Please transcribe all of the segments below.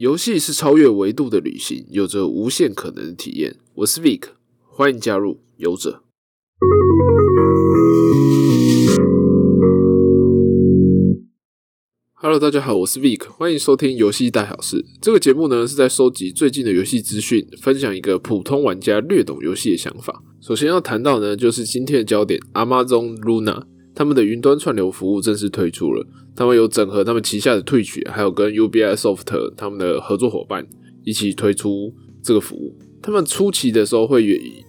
游戏是超越维度的旅行，有着无限可能的体验。我是 Vic，欢迎加入游者。Hello，大家好，我是 Vic，欢迎收听游戏大小事。这个节目呢是在收集最近的游戏资讯，分享一个普通玩家略懂游戏的想法。首先要谈到呢，就是今天的焦点，Amazon Luna。他们的云端串流服务正式推出了，他们有整合他们旗下的 Twitch，还有跟 Ubisoft 他们的合作伙伴一起推出这个服务。他们初期的时候会以，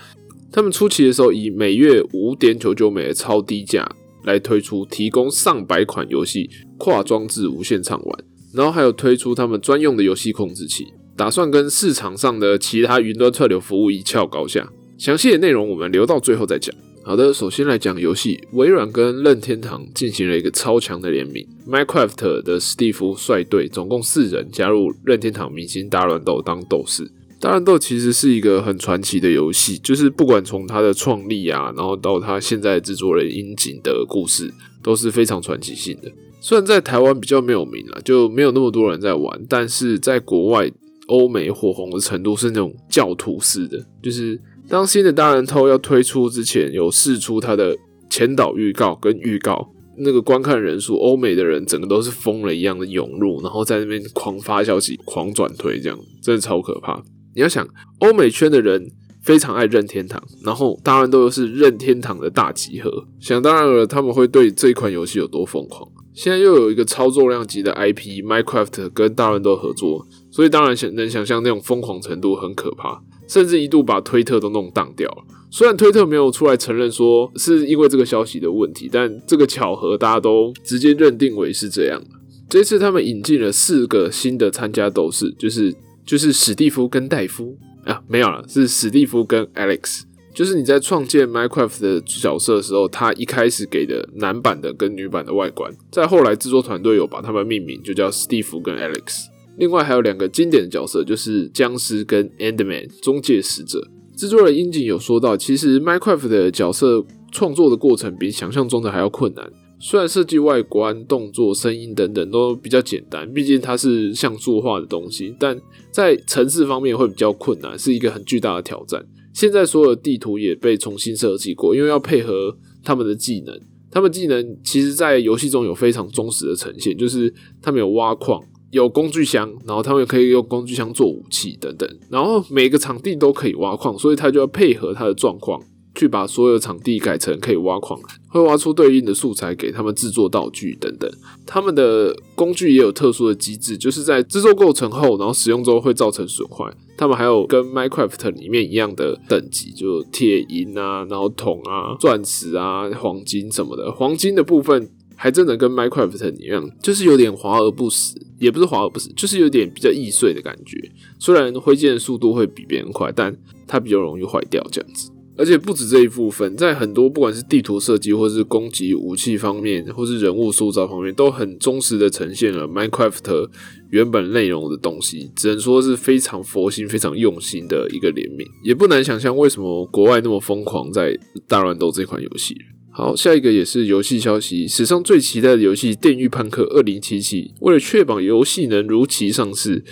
他们初期的时候以每月五点九九美的超低价来推出，提供上百款游戏跨装置无限畅玩，然后还有推出他们专用的游戏控制器，打算跟市场上的其他云端串流服务一较高下。详细的内容我们留到最后再讲。好的，首先来讲游戏，微软跟任天堂进行了一个超强的联名，Minecraft 的史蒂夫率队，总共四人加入任天堂明星大乱斗当斗士。大乱斗其实是一个很传奇的游戏，就是不管从它的创立啊，然后到它现在制作人樱井的故事，都是非常传奇性的。虽然在台湾比较没有名了，就没有那么多人在玩，但是在国外欧美火红的程度是那种教徒式的，就是。当新的大人头要推出之前，有试出它的前导预告跟预告，那个观看人数，欧美的人整个都是疯了一样的涌入，然后在那边狂发消息、狂转推，这样真的超可怕。你要想，欧美圈的人非常爱任天堂，然后当然都是任天堂的大集合，想当然了，他们会对这款游戏有多疯狂。现在又有一个操作量级的 IP Minecraft 跟大人都合作，所以当然想能想象那种疯狂程度很可怕。甚至一度把推特都弄荡掉了。虽然推特没有出来承认说是因为这个消息的问题，但这个巧合大家都直接认定为是这样的。这次他们引进了四个新的参加斗士，就是就是史蒂夫跟戴夫啊，没有了，是史蒂夫跟 Alex。就是你在创建 Minecraft 的角色的时候，他一开始给的男版的跟女版的外观，在后来制作团队有把他们命名，就叫史蒂夫跟 Alex。另外还有两个经典的角色，就是僵尸跟 Endman 中介使者。制作人樱井有说到，其实 Minecraft 的角色创作的过程比想象中的还要困难。虽然设计外观、动作、声音等等都比较简单，毕竟它是像素化的东西，但在城市方面会比较困难，是一个很巨大的挑战。现在所有地图也被重新设计过，因为要配合他们的技能。他们技能其实，在游戏中有非常忠实的呈现，就是他们有挖矿。有工具箱，然后他们可以用工具箱做武器等等，然后每个场地都可以挖矿，所以他就要配合他的状况去把所有场地改成可以挖矿，会挖出对应的素材给他们制作道具等等。他们的工具也有特殊的机制，就是在制作过程后，然后使用之后会造成损坏。他们还有跟 Minecraft 里面一样的等级，就铁银啊，然后铜啊、钻石啊、黄金什么的。黄金的部分。还真的跟 Minecraft 一样，就是有点华而不实，也不是华而不实，就是有点比较易碎的感觉。虽然挥剑的速度会比别人快，但它比较容易坏掉这样子。而且不止这一部分，在很多不管是地图设计，或是攻击武器方面，或是人物塑造方面，都很忠实的呈现了 Minecraft 原本内容的东西。只能说是非常佛心、非常用心的一个联名。也不难想象为什么国外那么疯狂在大乱斗这款游戏。好，下一个也是游戏消息，史上最期待的游戏《电狱判客二零七七》，为了确保游戏能如期上市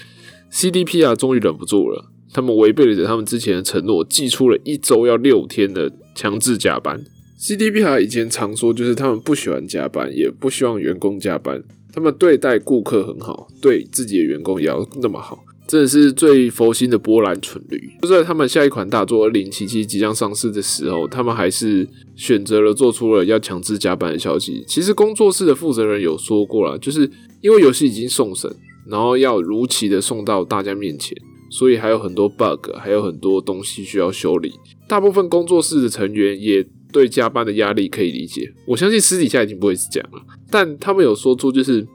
，CDP 啊终于忍不住了，他们违背了他们之前的承诺，寄出了一周要六天的强制加班。CDP 啊以前常说，就是他们不喜欢加班，也不希望员工加班，他们对待顾客很好，对自己的员工也要那么好。真的是最佛心的波兰蠢驴。就在他们下一款大作二零七七即将上市的时候，他们还是选择了做出了要强制加班的消息。其实工作室的负责人有说过了，就是因为游戏已经送审，然后要如期的送到大家面前，所以还有很多 bug，还有很多东西需要修理。大部分工作室的成员也对加班的压力可以理解。我相信私底下已经不会是这样了，但他们有说出就是。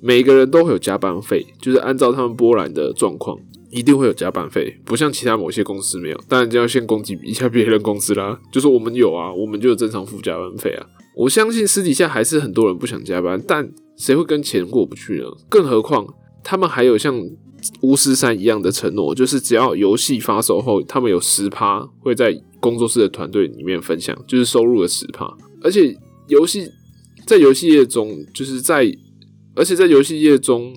每个人都会有加班费，就是按照他们波兰的状况，一定会有加班费，不像其他某些公司没有。当然就要先攻击一下别人公司啦，就说我们有啊，我们就有正常付加班费啊。我相信私底下还是很多人不想加班，但谁会跟钱过不去呢？更何况他们还有像巫师三一样的承诺，就是只要游戏发售后，他们有十趴会在工作室的团队里面分享，就是收入的十趴。而且游戏在游戏业中，就是在而且在游戏业中，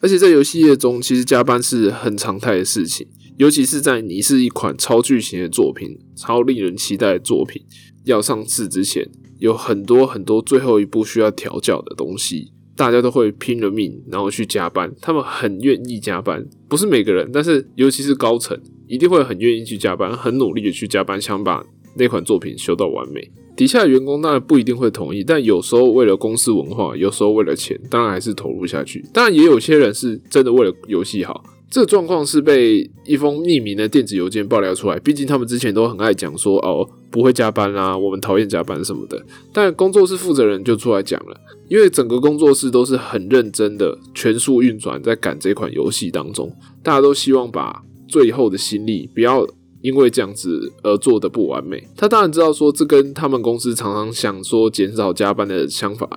而且在游戏业中，其实加班是很常态的事情，尤其是在你是一款超巨型的作品、超令人期待的作品要上市之前，有很多很多最后一步需要调教的东西，大家都会拼了命，然后去加班。他们很愿意加班，不是每个人，但是尤其是高层，一定会很愿意去加班，很努力的去加班，想把那款作品修到完美。底下员工当然不一定会同意，但有时候为了公司文化，有时候为了钱，当然还是投入下去。当然，也有些人是真的为了游戏好。这状况是被一封匿名的电子邮件爆料出来。毕竟他们之前都很爱讲说哦不会加班啦，我们讨厌加班什么的。但工作室负责人就出来讲了，因为整个工作室都是很认真的全速运转在赶这款游戏当中，大家都希望把最后的心力不要。因为这样子而做的不完美，他当然知道说这跟他们公司常常想说减少加班的想法，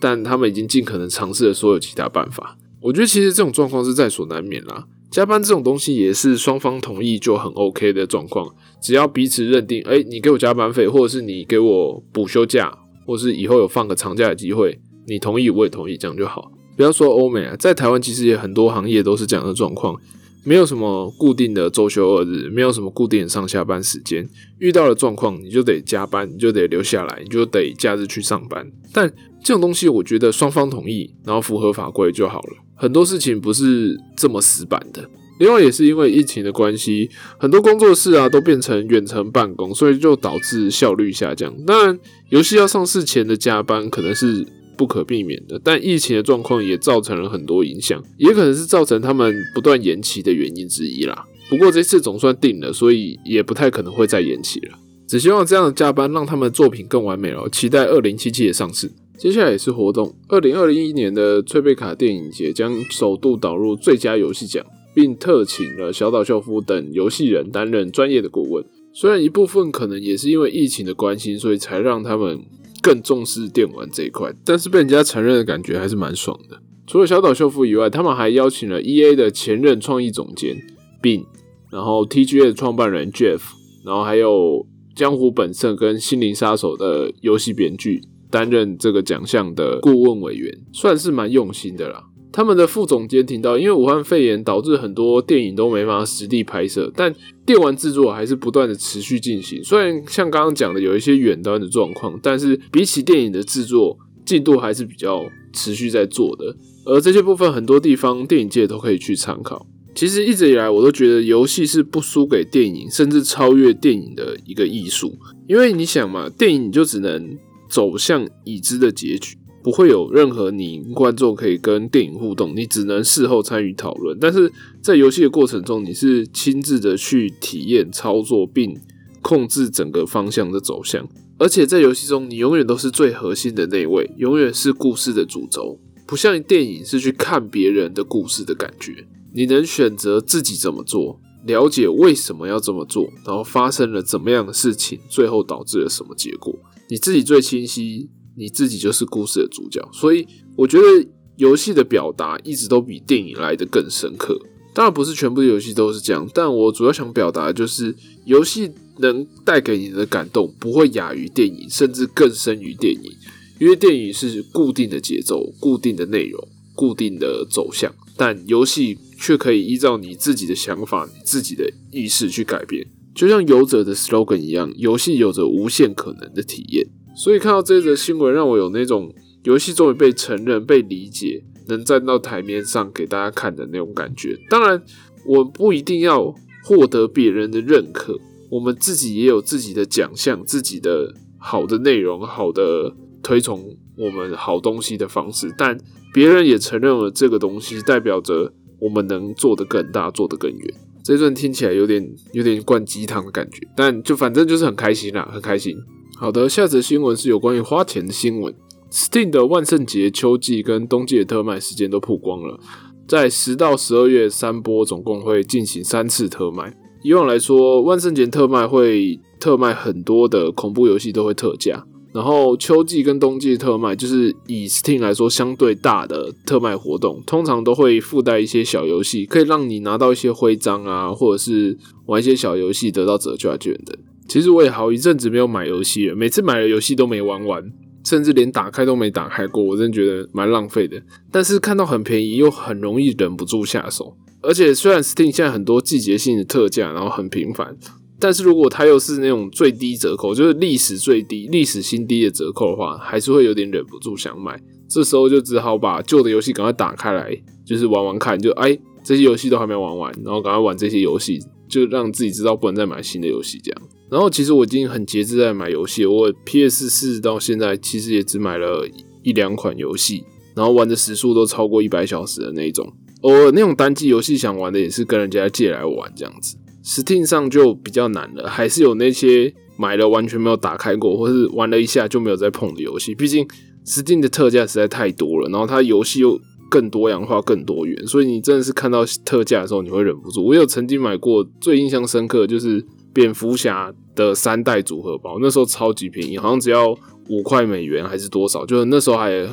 但他们已经尽可能尝试了所有其他办法。我觉得其实这种状况是在所难免啦。加班这种东西也是双方同意就很 OK 的状况，只要彼此认定，哎，你给我加班费，或者是你给我补休假，或是以后有放个长假的机会，你同意我也同意，这样就好。不要说欧美啊，在台湾其实也很多行业都是这样的状况。没有什么固定的周休二日，没有什么固定的上下班时间。遇到了状况，你就得加班，你就得留下来，你就得假日去上班。但这种东西，我觉得双方同意，然后符合法规就好了。很多事情不是这么死板的。另外，也是因为疫情的关系，很多工作室啊都变成远程办公，所以就导致效率下降。当然，游戏要上市前的加班可能是。不可避免的，但疫情的状况也造成了很多影响，也可能是造成他们不断延期的原因之一啦。不过这次总算定了，所以也不太可能会再延期了。只希望这样的加班让他们的作品更完美了。期待二零七七的上市。接下来也是活动，二零二一年的翠贝卡电影节将首度导入最佳游戏奖，并特请了小岛秀夫等游戏人担任专业的顾问。虽然一部分可能也是因为疫情的关系，所以才让他们。更重视电玩这一块，但是被人家承认的感觉还是蛮爽的。除了小岛秀夫以外，他们还邀请了 E A 的前任创意总监 Bin，然后 T G A 的创办人 Jeff，然后还有江湖本色跟心灵杀手的游戏编剧担任这个奖项的顾问委员，算是蛮用心的啦。他们的副总监听到，因为武汉肺炎导致很多电影都没法实地拍摄，但电玩制作还是不断的持续进行。虽然像刚刚讲的有一些远端的状况，但是比起电影的制作进度还是比较持续在做的。而这些部分很多地方电影界都可以去参考。其实一直以来我都觉得游戏是不输给电影，甚至超越电影的一个艺术。因为你想嘛，电影就只能走向已知的结局。不会有任何你观众可以跟电影互动，你只能事后参与讨论。但是在游戏的过程中，你是亲自的去体验操作并控制整个方向的走向。而且在游戏中，你永远都是最核心的那位，永远是故事的主轴，不像电影是去看别人的故事的感觉。你能选择自己怎么做，了解为什么要这么做，然后发生了怎么样的事情，最后导致了什么结果，你自己最清晰。你自己就是故事的主角，所以我觉得游戏的表达一直都比电影来的更深刻。当然不是全部游戏都是这样，但我主要想表达的就是，游戏能带给你的感动不会亚于电影，甚至更深于电影。因为电影是固定的节奏、固定的内容、固定的走向，但游戏却可以依照你自己的想法、你自己的意识去改变。就像游者的 slogan 一样，游戏有着无限可能的体验。所以看到这则新闻，让我有那种游戏终于被承认、被理解，能站到台面上给大家看的那种感觉。当然，我不一定要获得别人的认可，我们自己也有自己的奖项、自己的好的内容、好的推崇我们好东西的方式。但别人也承认了这个东西，代表着我们能做得更大、做得更远。这段听起来有点有点灌鸡汤的感觉，但就反正就是很开心啦，很开心。好的，下则新闻是有关于花钱的新闻。Steam 的万圣节、秋季跟冬季的特卖时间都曝光了，在十到十二月三波总共会进行三次特卖。以往来说，万圣节特卖会特卖很多的恐怖游戏都会特价，然后秋季跟冬季特卖就是以 Steam 来说相对大的特卖活动，通常都会附带一些小游戏，可以让你拿到一些徽章啊，或者是玩一些小游戏得到折价券的。其实我也好一阵子没有买游戏了，每次买的游戏都没玩完。甚至连打开都没打开过，我真觉得蛮浪费的。但是看到很便宜又很容易忍不住下手，而且虽然 Steam 现在很多季节性的特价，然后很频繁，但是如果它又是那种最低折扣，就是历史最低、历史新低的折扣的话，还是会有点忍不住想买。这时候就只好把旧的游戏赶快打开来，就是玩玩看，就哎这些游戏都还没玩完，然后赶快玩这些游戏，就让自己知道不能再买新的游戏这样。然后其实我已经很节制在买游戏，我 PS 四到现在其实也只买了一两款游戏，然后玩的时数都超过一百小时的那种。偶尔那种单机游戏想玩的也是跟人家借来玩这样子。Steam 上就比较难了，还是有那些买了完全没有打开过，或是玩了一下就没有再碰的游戏。毕竟 Steam 的特价实在太多了，然后它游戏又更多样化、更多元，所以你真的是看到特价的时候你会忍不住。我有曾经买过，最印象深刻就是蝙蝠侠。的三代组合包，那时候超级便宜，好像只要五块美元还是多少，就是那时候还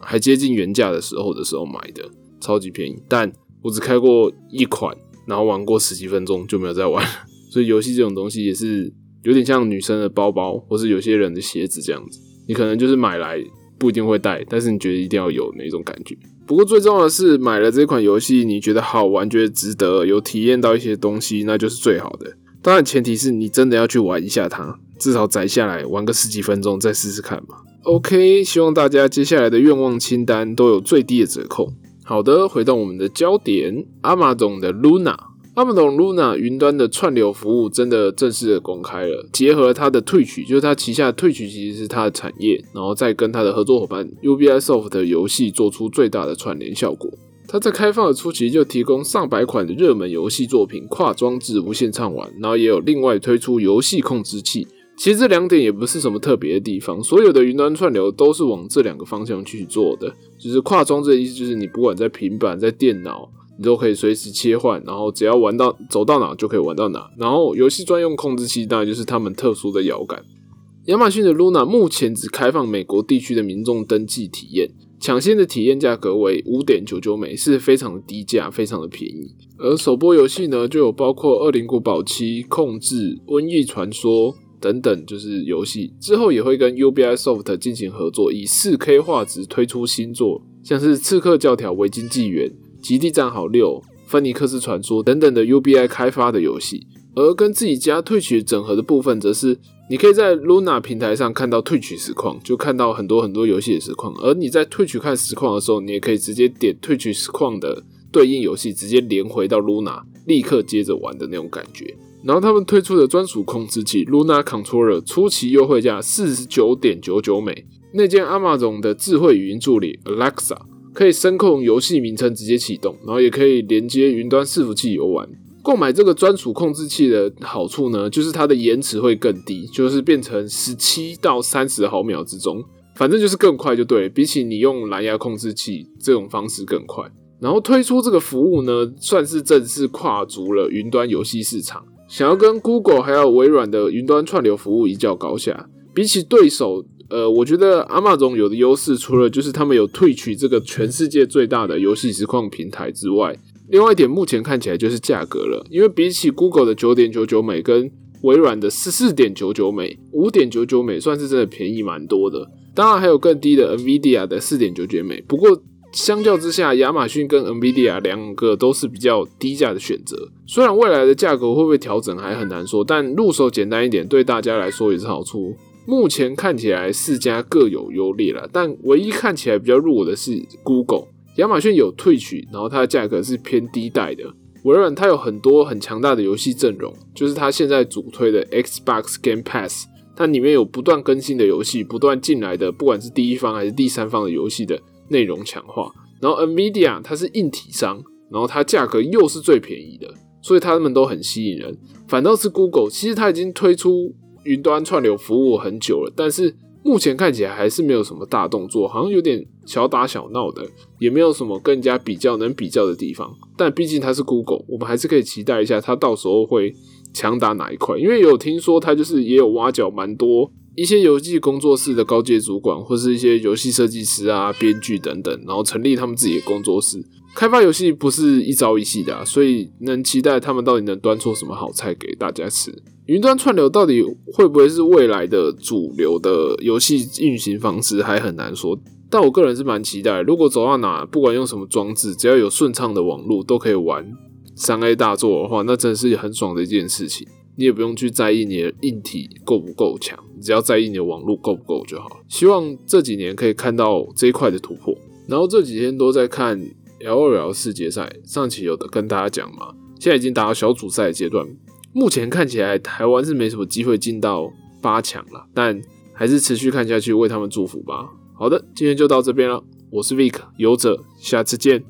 还接近原价的时候的时候买的，超级便宜。但我只开过一款，然后玩过十几分钟就没有再玩。所以游戏这种东西也是有点像女生的包包，或是有些人的鞋子这样子，你可能就是买来不一定会带，但是你觉得一定要有那种感觉。不过最重要的是，买了这款游戏，你觉得好玩，觉得值得，有体验到一些东西，那就是最好的。当然，前提是你真的要去玩一下它，至少载下来玩个十几分钟再试试看嘛。OK，希望大家接下来的愿望清单都有最低的折扣。好的，回到我们的焦点，阿玛总的 Luna，阿玛总 Luna 云端的串流服务真的正式的公开了，结合它的退取，就是它旗下退取其实是它的产业，然后再跟它的合作伙伴 Ubisoft 的游戏做出最大的串联效果。它在开放的初期就提供上百款的热门游戏作品跨装置无线畅玩，然后也有另外推出游戏控制器。其实这两点也不是什么特别的地方，所有的云端串流都是往这两个方向去做的。就是跨装置的意思，就是你不管在平板、在电脑，你都可以随时切换，然后只要玩到走到哪就可以玩到哪。然后游戏专用控制器当然就是他们特殊的摇杆。亚马逊的 Luna 目前只开放美国地区的民众登记体验。抢先的体验价格为五点九九美，是非常低价，非常的便宜。而首播游戏呢，就有包括《恶灵古堡七》、《控制》、《瘟疫传说》等等，就是游戏。之后也会跟 Ubisoft 进行合作，以四 K 画质推出新作，像是《刺客教条：维京纪元》、《极地战壕六》、《芬尼克斯传说》等等的 Ubi 开发的游戏。而跟自己家退取整合的部分，则是你可以在 Luna 平台上看到退取实况，就看到很多很多游戏的实况。而你在退取看实况的时候，你也可以直接点退取实况的对应游戏，直接连回到 Luna，立刻接着玩的那种感觉。然后他们推出的专属控制器 Luna Controller 初期优惠价四十九点九九美，内建 Amazon 的智慧语音助理 Alexa，可以声控游戏名称直接启动，然后也可以连接云端伺服器游玩。购买这个专属控制器的好处呢，就是它的延迟会更低，就是变成十七到三十毫秒之中，反正就是更快就对，比起你用蓝牙控制器这种方式更快。然后推出这个服务呢，算是正式跨足了云端游戏市场，想要跟 Google 还有微软的云端串流服务一较高下。比起对手，呃，我觉得阿玛总有的优势，除了就是他们有退取这个全世界最大的游戏实况平台之外。另外一点，目前看起来就是价格了，因为比起 Google 的九点九九美跟微软的十四点九九美、五点九九美，算是真的便宜蛮多的。当然还有更低的 NVIDIA 的四点九九美，不过相较之下，亚马逊跟 NVIDIA 两个都是比较低价的选择。虽然未来的价格会不会调整还很难说，但入手简单一点，对大家来说也是好处。目前看起来四家各有优劣了，但唯一看起来比较弱的是 Google。亚马逊有退取，然后它的价格是偏低代的。微软它有很多很强大的游戏阵容，就是它现在主推的 Xbox Game Pass，它里面有不断更新的游戏，不断进来的，不管是第一方还是第三方的游戏的内容强化。然后 Nvidia 它是硬体商，然后它价格又是最便宜的，所以他们都很吸引人。反倒是 Google，其实它已经推出云端串流服务很久了，但是。目前看起来还是没有什么大动作，好像有点小打小闹的，也没有什么更加比较能比较的地方。但毕竟它是 Google，我们还是可以期待一下它到时候会强打哪一块。因为有听说它就是也有挖角蛮多一些游戏工作室的高阶主管，或是一些游戏设计师啊、编剧等等，然后成立他们自己的工作室，开发游戏不是一朝一夕的，所以能期待他们到底能端出什么好菜给大家吃。云端串流到底会不会是未来的主流的游戏运行方式，还很难说。但我个人是蛮期待，如果走到哪，不管用什么装置，只要有顺畅的网络，都可以玩三 A 大作的话，那真是很爽的一件事情。你也不用去在意你的硬体够不够强，只要在意你的网络够不够就好。希望这几年可以看到这一块的突破。然后这几天都在看 L 二 L 世界赛，上期有的跟大家讲嘛，现在已经打到小组赛阶段。目前看起来台湾是没什么机会进到八强了，但还是持续看下去，为他们祝福吧。好的，今天就到这边了，我是 Vic 游者，下次见。